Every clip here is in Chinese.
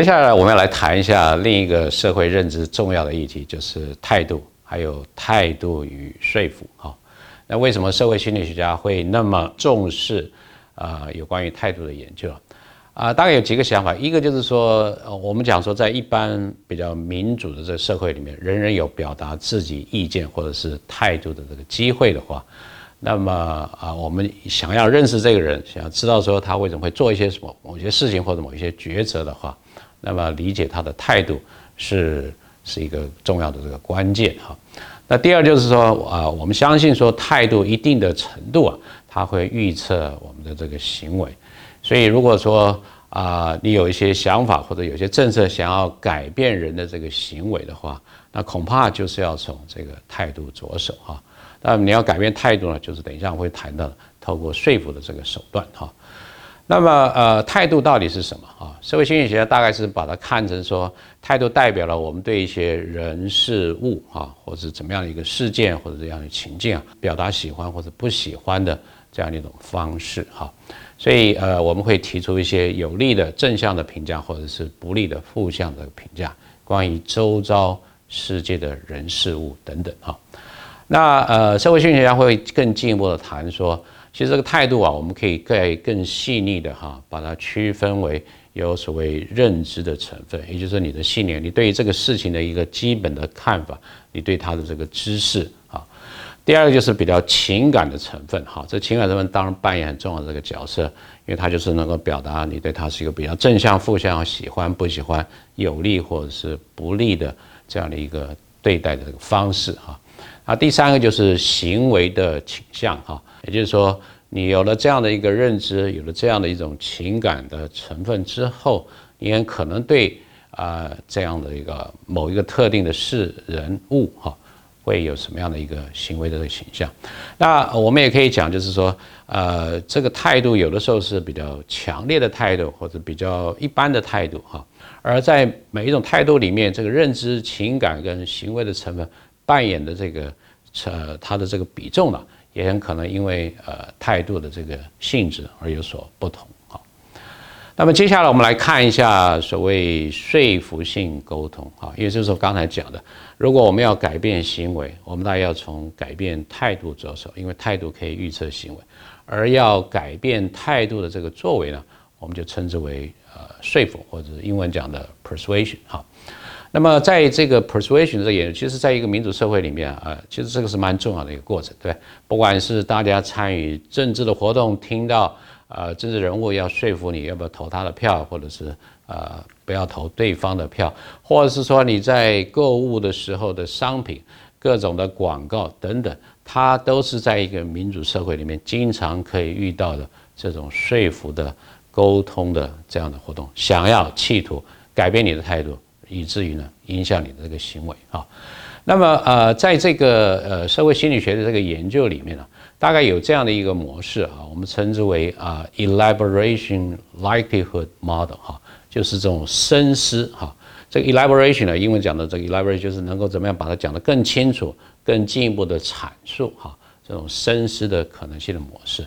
接下来我们要来谈一下另一个社会认知重要的议题，就是态度，还有态度与说服。哈，那为什么社会心理学家会那么重视啊有关于态度的研究？啊，大概有几个想法。一个就是说，我们讲说，在一般比较民主的这个社会里面，人人有表达自己意见或者是态度的这个机会的话，那么啊，我们想要认识这个人，想要知道说他为什么会做一些什么某些事情或者某一些抉择的话，那么理解他的态度是是一个重要的这个关键哈。那第二就是说啊，我们相信说态度一定的程度啊，它会预测我们的这个行为。所以，如果说啊，你有一些想法或者有些政策想要改变人的这个行为的话，那恐怕就是要从这个态度着手哈。那你要改变态度呢，就是等一下我会谈到透过说服的这个手段哈。那么呃，态度到底是什么啊？社会心理学家大概是把它看成说，态度代表了我们对一些人事物啊，或者怎么样的一个事件或者这样的情境啊，表达喜欢或者不喜欢的这样的一种方式哈。所以，呃，我们会提出一些有利的正向的评价，或者是不利的负向的评价，关于周遭世界的人事物等等哈。那呃，社会心理学家会更进一步的谈说，其实这个态度啊，我们可以更更细腻的哈，把它区分为有所谓认知的成分，也就是你的信念，你对于这个事情的一个基本的看法，你对它的这个知识啊。第二个就是比较情感的成分，哈，这情感成分当然扮演很重要的这个角色，因为它就是能够表达你对它是一个比较正向、负向、喜欢、不喜欢、有利或者是不利的这样的一个对待的这个方式，哈。啊第三个就是行为的倾向，哈，也就是说，你有了这样的一个认知，有了这样的一种情感的成分之后，你很可能对啊这样的一个某一个特定的事、人、物，哈。会有什么样的一个行为的这个倾向？那我们也可以讲，就是说，呃，这个态度有的时候是比较强烈的态度，或者比较一般的态度，哈。而在每一种态度里面，这个认知、情感跟行为的成分扮演的这个，呃，它的这个比重呢，也很可能因为呃态度的这个性质而有所不同啊。那么接下来我们来看一下所谓说服性沟通，哈，也就是我刚才讲的，如果我们要改变行为，我们大概要从改变态度着手，因为态度可以预测行为，而要改变态度的这个作为呢，我们就称之为呃说服，或者英文讲的 persuasion，哈。那么在这个 persuasion 这个也，其实在一个民主社会里面啊，其实这个是蛮重要的一个过程，对，不管是大家参与政治的活动，听到。啊，政治人物要说服你要不要投他的票，或者是啊不要投对方的票，或者是说你在购物的时候的商品、各种的广告等等，它都是在一个民主社会里面经常可以遇到的这种说服的、沟通的这样的活动，想要企图改变你的态度，以至于呢影响你的这个行为啊。那么呃，在这个呃社会心理学的这个研究里面呢。大概有这样的一个模式啊，我们称之为啊 elaboration likelihood model 哈，就是这种深思哈。这个 elaboration 呢，英文讲的这个 elaboration 就是能够怎么样把它讲得更清楚、更进一步的阐述哈。这种深思的可能性的模式，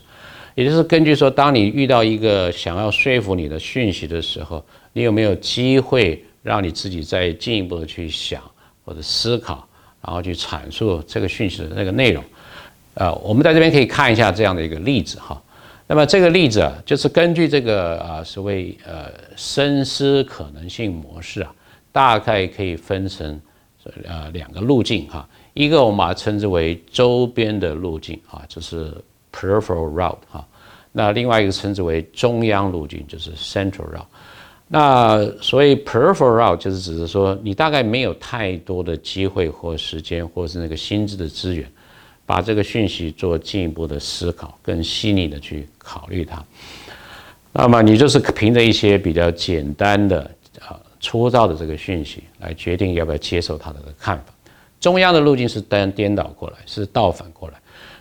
也就是根据说，当你遇到一个想要说服你的讯息的时候，你有没有机会让你自己再进一步的去想或者思考，然后去阐述这个讯息的那个内容。呃，我们在这边可以看一下这样的一个例子哈。那么这个例子啊，就是根据这个啊所谓呃深思可能性模式啊，大概可以分成呃两个路径哈。一个我们把它称之为周边的路径啊，就是 peripheral route 哈。那另外一个称之为中央路径，就是 central route。那所谓 peripheral 就是指的说，你大概没有太多的机会或时间，或是那个心智的资源。把这个讯息做进一步的思考，更细腻的去考虑它。那么你就是凭着一些比较简单的、啊粗糙的这个讯息来决定要不要接受他的看法。中央的路径是颠颠倒过来，是倒反过来，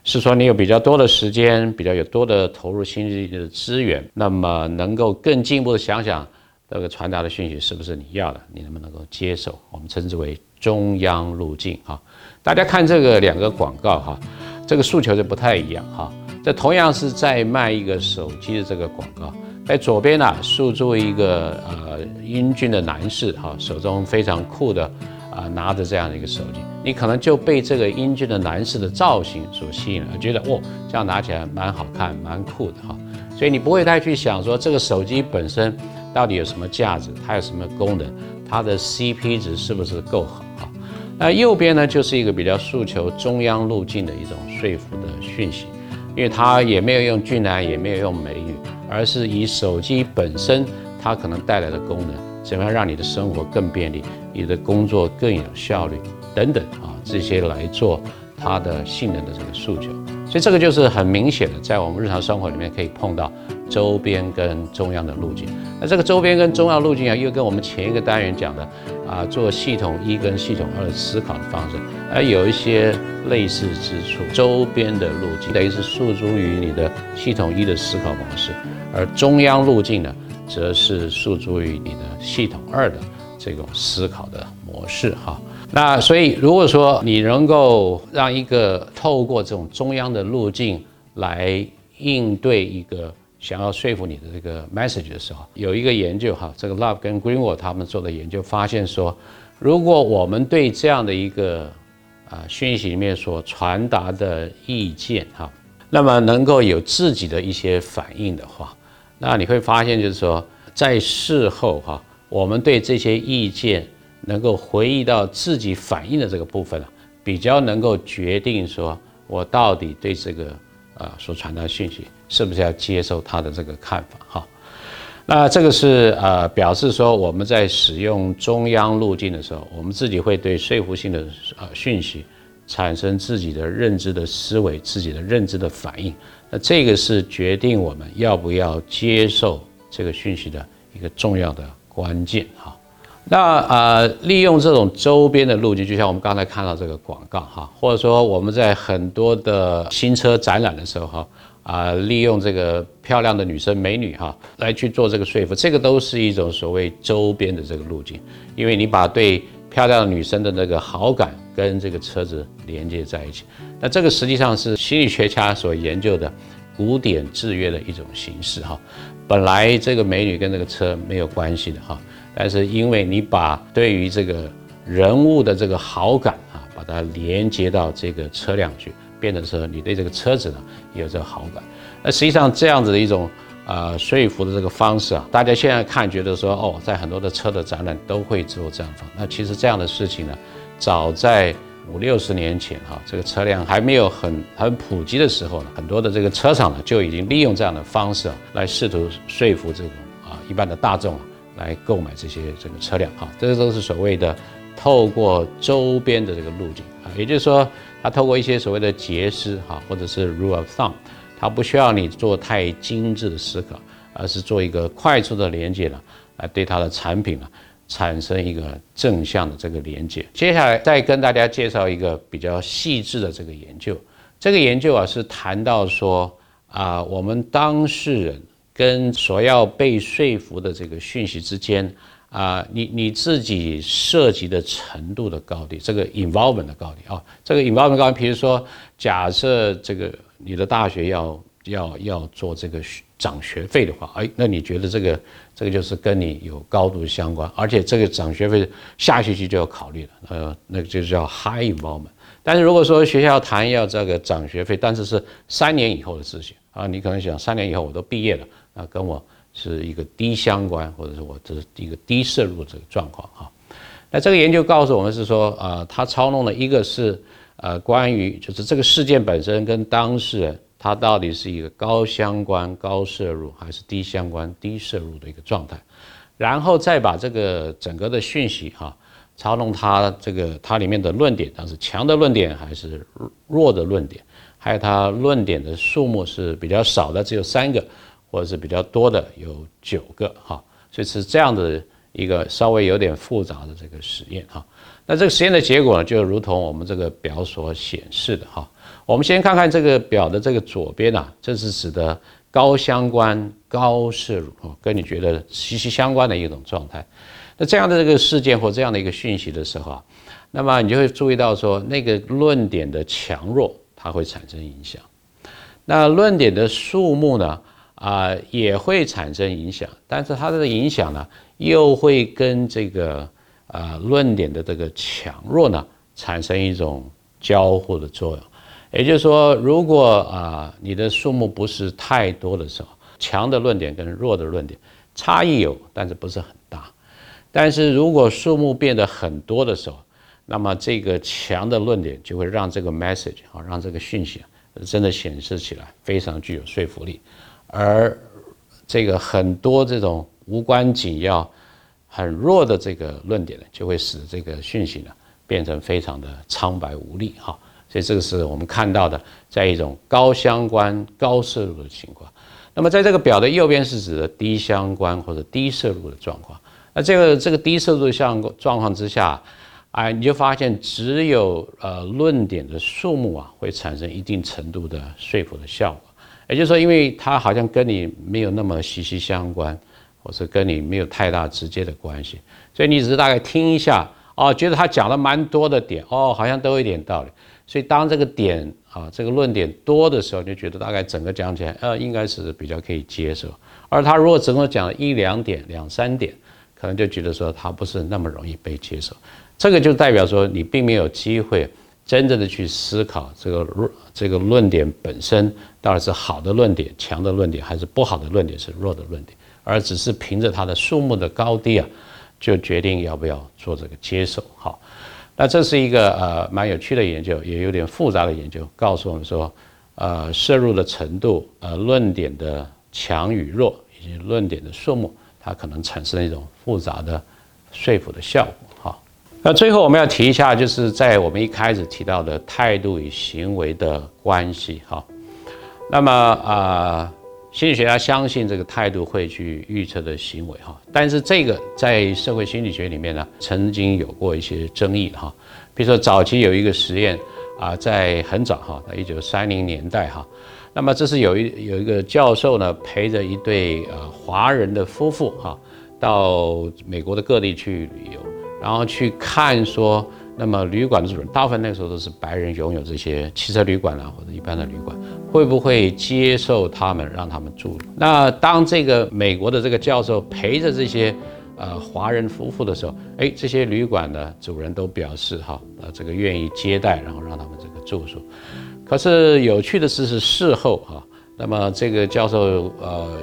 是说你有比较多的时间，比较有多的投入心力的资源，那么能够更进一步的想想这个传达的讯息是不是你要的，你能不能够接受？我们称之为中央路径，哈。大家看这个两个广告哈，这个诉求就不太一样哈。这同样是在卖一个手机的这个广告，在左边呢，诉诸一个呃英俊的男士，哈，手中非常酷的啊，拿着这样的一个手机，你可能就被这个英俊的男士的造型所吸引了，觉得哦，这样拿起来蛮好看，蛮酷的哈。所以你不会太去想说这个手机本身到底有什么价值，它有什么功能，它的 CP 值是不是够好哈？那右边呢，就是一个比较诉求中央路径的一种说服的讯息，因为它也没有用俊男，也没有用美女。而是以手机本身它可能带来的功能，怎么样让你的生活更便利，你的工作更有效率等等啊，这些来做它的性能的这个诉求。所以这个就是很明显的，在我们日常生活里面可以碰到周边跟中央的路径。那这个周边跟中央路径啊，又跟我们前一个单元讲的啊，做系统一跟系统二思考的方式，而有一些类似之处。周边的路径等于是诉诸于你的系统一的思考模式。而中央路径呢，则是诉诸于你的系统二的这种思考的模式哈。那所以，如果说你能够让一个透过这种中央的路径来应对一个想要说服你的这个 message 的时候，有一个研究哈，这个 Love 跟 Greenwald 他们做的研究发现说，如果我们对这样的一个啊讯息里面所传达的意见哈，那么能够有自己的一些反应的话。那你会发现，就是说，在事后哈，我们对这些意见能够回忆到自己反应的这个部分啊，比较能够决定说，我到底对这个啊所传达讯息是不是要接受他的这个看法哈。那这个是呃表示说，我们在使用中央路径的时候，我们自己会对说服性的呃讯息产生自己的认知的思维，自己的认知的反应。那这个是决定我们要不要接受这个讯息的一个重要的关键哈。那呃，利用这种周边的路径，就像我们刚才看到这个广告哈，或者说我们在很多的新车展览的时候哈，啊，利用这个漂亮的女生美女哈来去做这个说服，这个都是一种所谓周边的这个路径，因为你把对漂亮的女生的那个好感。跟这个车子连接在一起，那这个实际上是心理学家所研究的古典制约的一种形式哈。本来这个美女跟这个车没有关系的哈，但是因为你把对于这个人物的这个好感啊，把它连接到这个车辆去，变成说你对这个车子呢有这个好感。那实际上这样子的一种啊说服的这个方式啊，大家现在看觉得说哦，在很多的车的展览都会做这样方，那其实这样的事情呢。早在五六十年前，哈，这个车辆还没有很很普及的时候呢，很多的这个车厂呢就已经利用这样的方式来试图说服这种啊一般的大众来购买这些这个车辆，哈，这个都是所谓的透过周边的这个路径啊，也就是说，它透过一些所谓的捷思哈，或者是 rule of thumb，它不需要你做太精致的思考，而是做一个快速的连接了，来对它的产品呢。产生一个正向的这个连接。接下来再跟大家介绍一个比较细致的这个研究。这个研究啊是谈到说啊，我们当事人跟所要被说服的这个讯息之间啊，你你自己涉及的程度的高低，这个 involvement 的高低啊，这个 involvement 高低，比如说假设这个你的大学要要要做这个涨学费的话，哎，那你觉得这个？这个就是跟你有高度相关，而且这个涨学费下学期就要考虑了，呃，那个就叫 high involvement。但是如果说学校谈要这个涨学费，但是是三年以后的事情啊，你可能想三年以后我都毕业了，那跟我是一个低相关，或者是我这是一个低摄入这个状况哈。那这个研究告诉我们是说，啊，他操弄的一个是呃关于就是这个事件本身跟当事人。它到底是一个高相关高摄入，还是低相关低摄入的一个状态？然后再把这个整个的讯息哈，操弄它这个它里面的论点，它是强的论点还是弱的论点？还有它论点的数目是比较少的，只有三个，或者是比较多的有九个哈。所以是这样的一个稍微有点复杂的这个实验哈。那这个实验的结果呢，就如同我们这个表所显示的哈。我们先看看这个表的这个左边啊，这是指的高相关、高摄入，跟你觉得息息相关的一种状态。那这样的这个事件或这样的一个讯息的时候啊，那么你就会注意到说，那个论点的强弱它会产生影响。那论点的数目呢，啊也会产生影响，但是它的影响呢，又会跟这个啊论点的这个强弱呢产生一种交互的作用。也就是说，如果啊你的数目不是太多的时候，强的论点跟弱的论点差异有，但是不是很大。但是如果数目变得很多的时候，那么这个强的论点就会让这个 message 啊，让这个讯息啊，真的显示起来非常具有说服力。而这个很多这种无关紧要、很弱的这个论点呢，就会使这个讯息呢变成非常的苍白无力哈。所以这个是我们看到的，在一种高相关、高摄入的情况。那么在这个表的右边是指的低相关或者低摄入的状况。那这个这个低摄入相状况之下，哎，你就发现只有呃论点的数目啊，会产生一定程度的说服的效果。也就是说，因为它好像跟你没有那么息息相关，或是跟你没有太大直接的关系，所以你只是大概听一下，哦，觉得他讲了蛮多的点，哦，好像都有一点道理。所以当这个点啊，这个论点多的时候，你就觉得大概整个讲起来，呃，应该是比较可以接受。而他如果只能讲一两点、两三点，可能就觉得说他不是那么容易被接受。这个就代表说你并没有机会真正的去思考这个论这个论点本身到底是好的论点、强的论点，还是不好的论点、是弱的论点，而只是凭着它的数目的高低啊，就决定要不要做这个接受。好。那这是一个呃蛮有趣的研究，也有点复杂的研究，告诉我们说，呃，摄入的程度，呃，论点的强与弱，以及论点的数目，它可能产生一种复杂的说服的效果。哈，那最后我们要提一下，就是在我们一开始提到的态度与行为的关系。哈，那么啊。心理学家相信这个态度会去预测的行为哈，但是这个在社会心理学里面呢，曾经有过一些争议哈。比如说早期有一个实验啊，在很早哈，在一九三零年代哈，那么这是有一有一个教授呢，陪着一对呃华人的夫妇哈，到美国的各地去旅游，然后去看说。那么旅馆的主人，大部分那个时候都是白人，拥有这些汽车旅馆啊，或者一般的旅馆，会不会接受他们，让他们住？那当这个美国的这个教授陪着这些呃华人夫妇的时候，哎，这些旅馆的主人都表示哈，呃，这个愿意接待，然后让他们这个住宿。可是有趣的是，是事后哈，那么这个教授呃，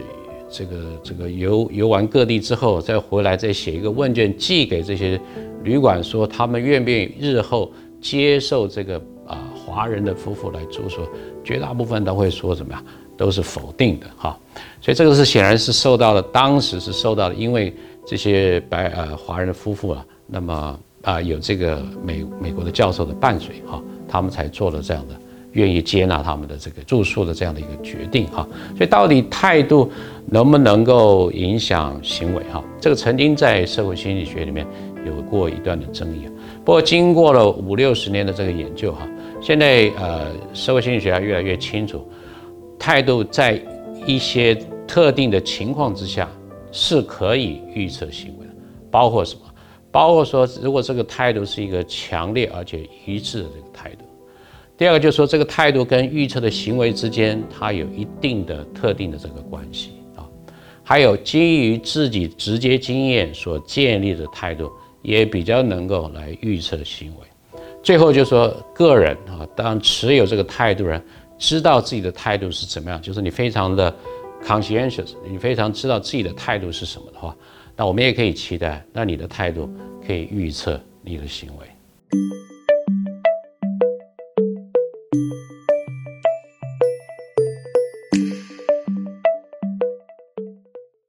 这个这个游游玩各地之后，再回来再写一个问卷寄给这些。旅馆说他们愿不愿意日后接受这个啊华人的夫妇来住宿，绝大部分都会说什么呀？都是否定的哈。所以这个是显然是受到了当时是受到了，因为这些白呃华人的夫妇啊，那么啊有这个美美国的教授的伴随哈，他们才做了这样的愿意接纳他们的这个住宿的这样的一个决定哈。所以到底态度能不能够影响行为哈？这个曾经在社会心理学里面。有过一段的争议，不过经过了五六十年的这个研究哈，现在呃社会心理学家越来越清楚，态度在一些特定的情况之下是可以预测行为的，包括什么？包括说如果这个态度是一个强烈而且一致的这个态度，第二个就是说这个态度跟预测的行为之间它有一定的特定的这个关系啊，还有基于自己直接经验所建立的态度。也比较能够来预测行为。最后就是说个人啊，当持有这个态度人知道自己的态度是怎么样，就是你非常的 conscientious，你非常知道自己的态度是什么的话，那我们也可以期待，那你的态度可以预测你的行为。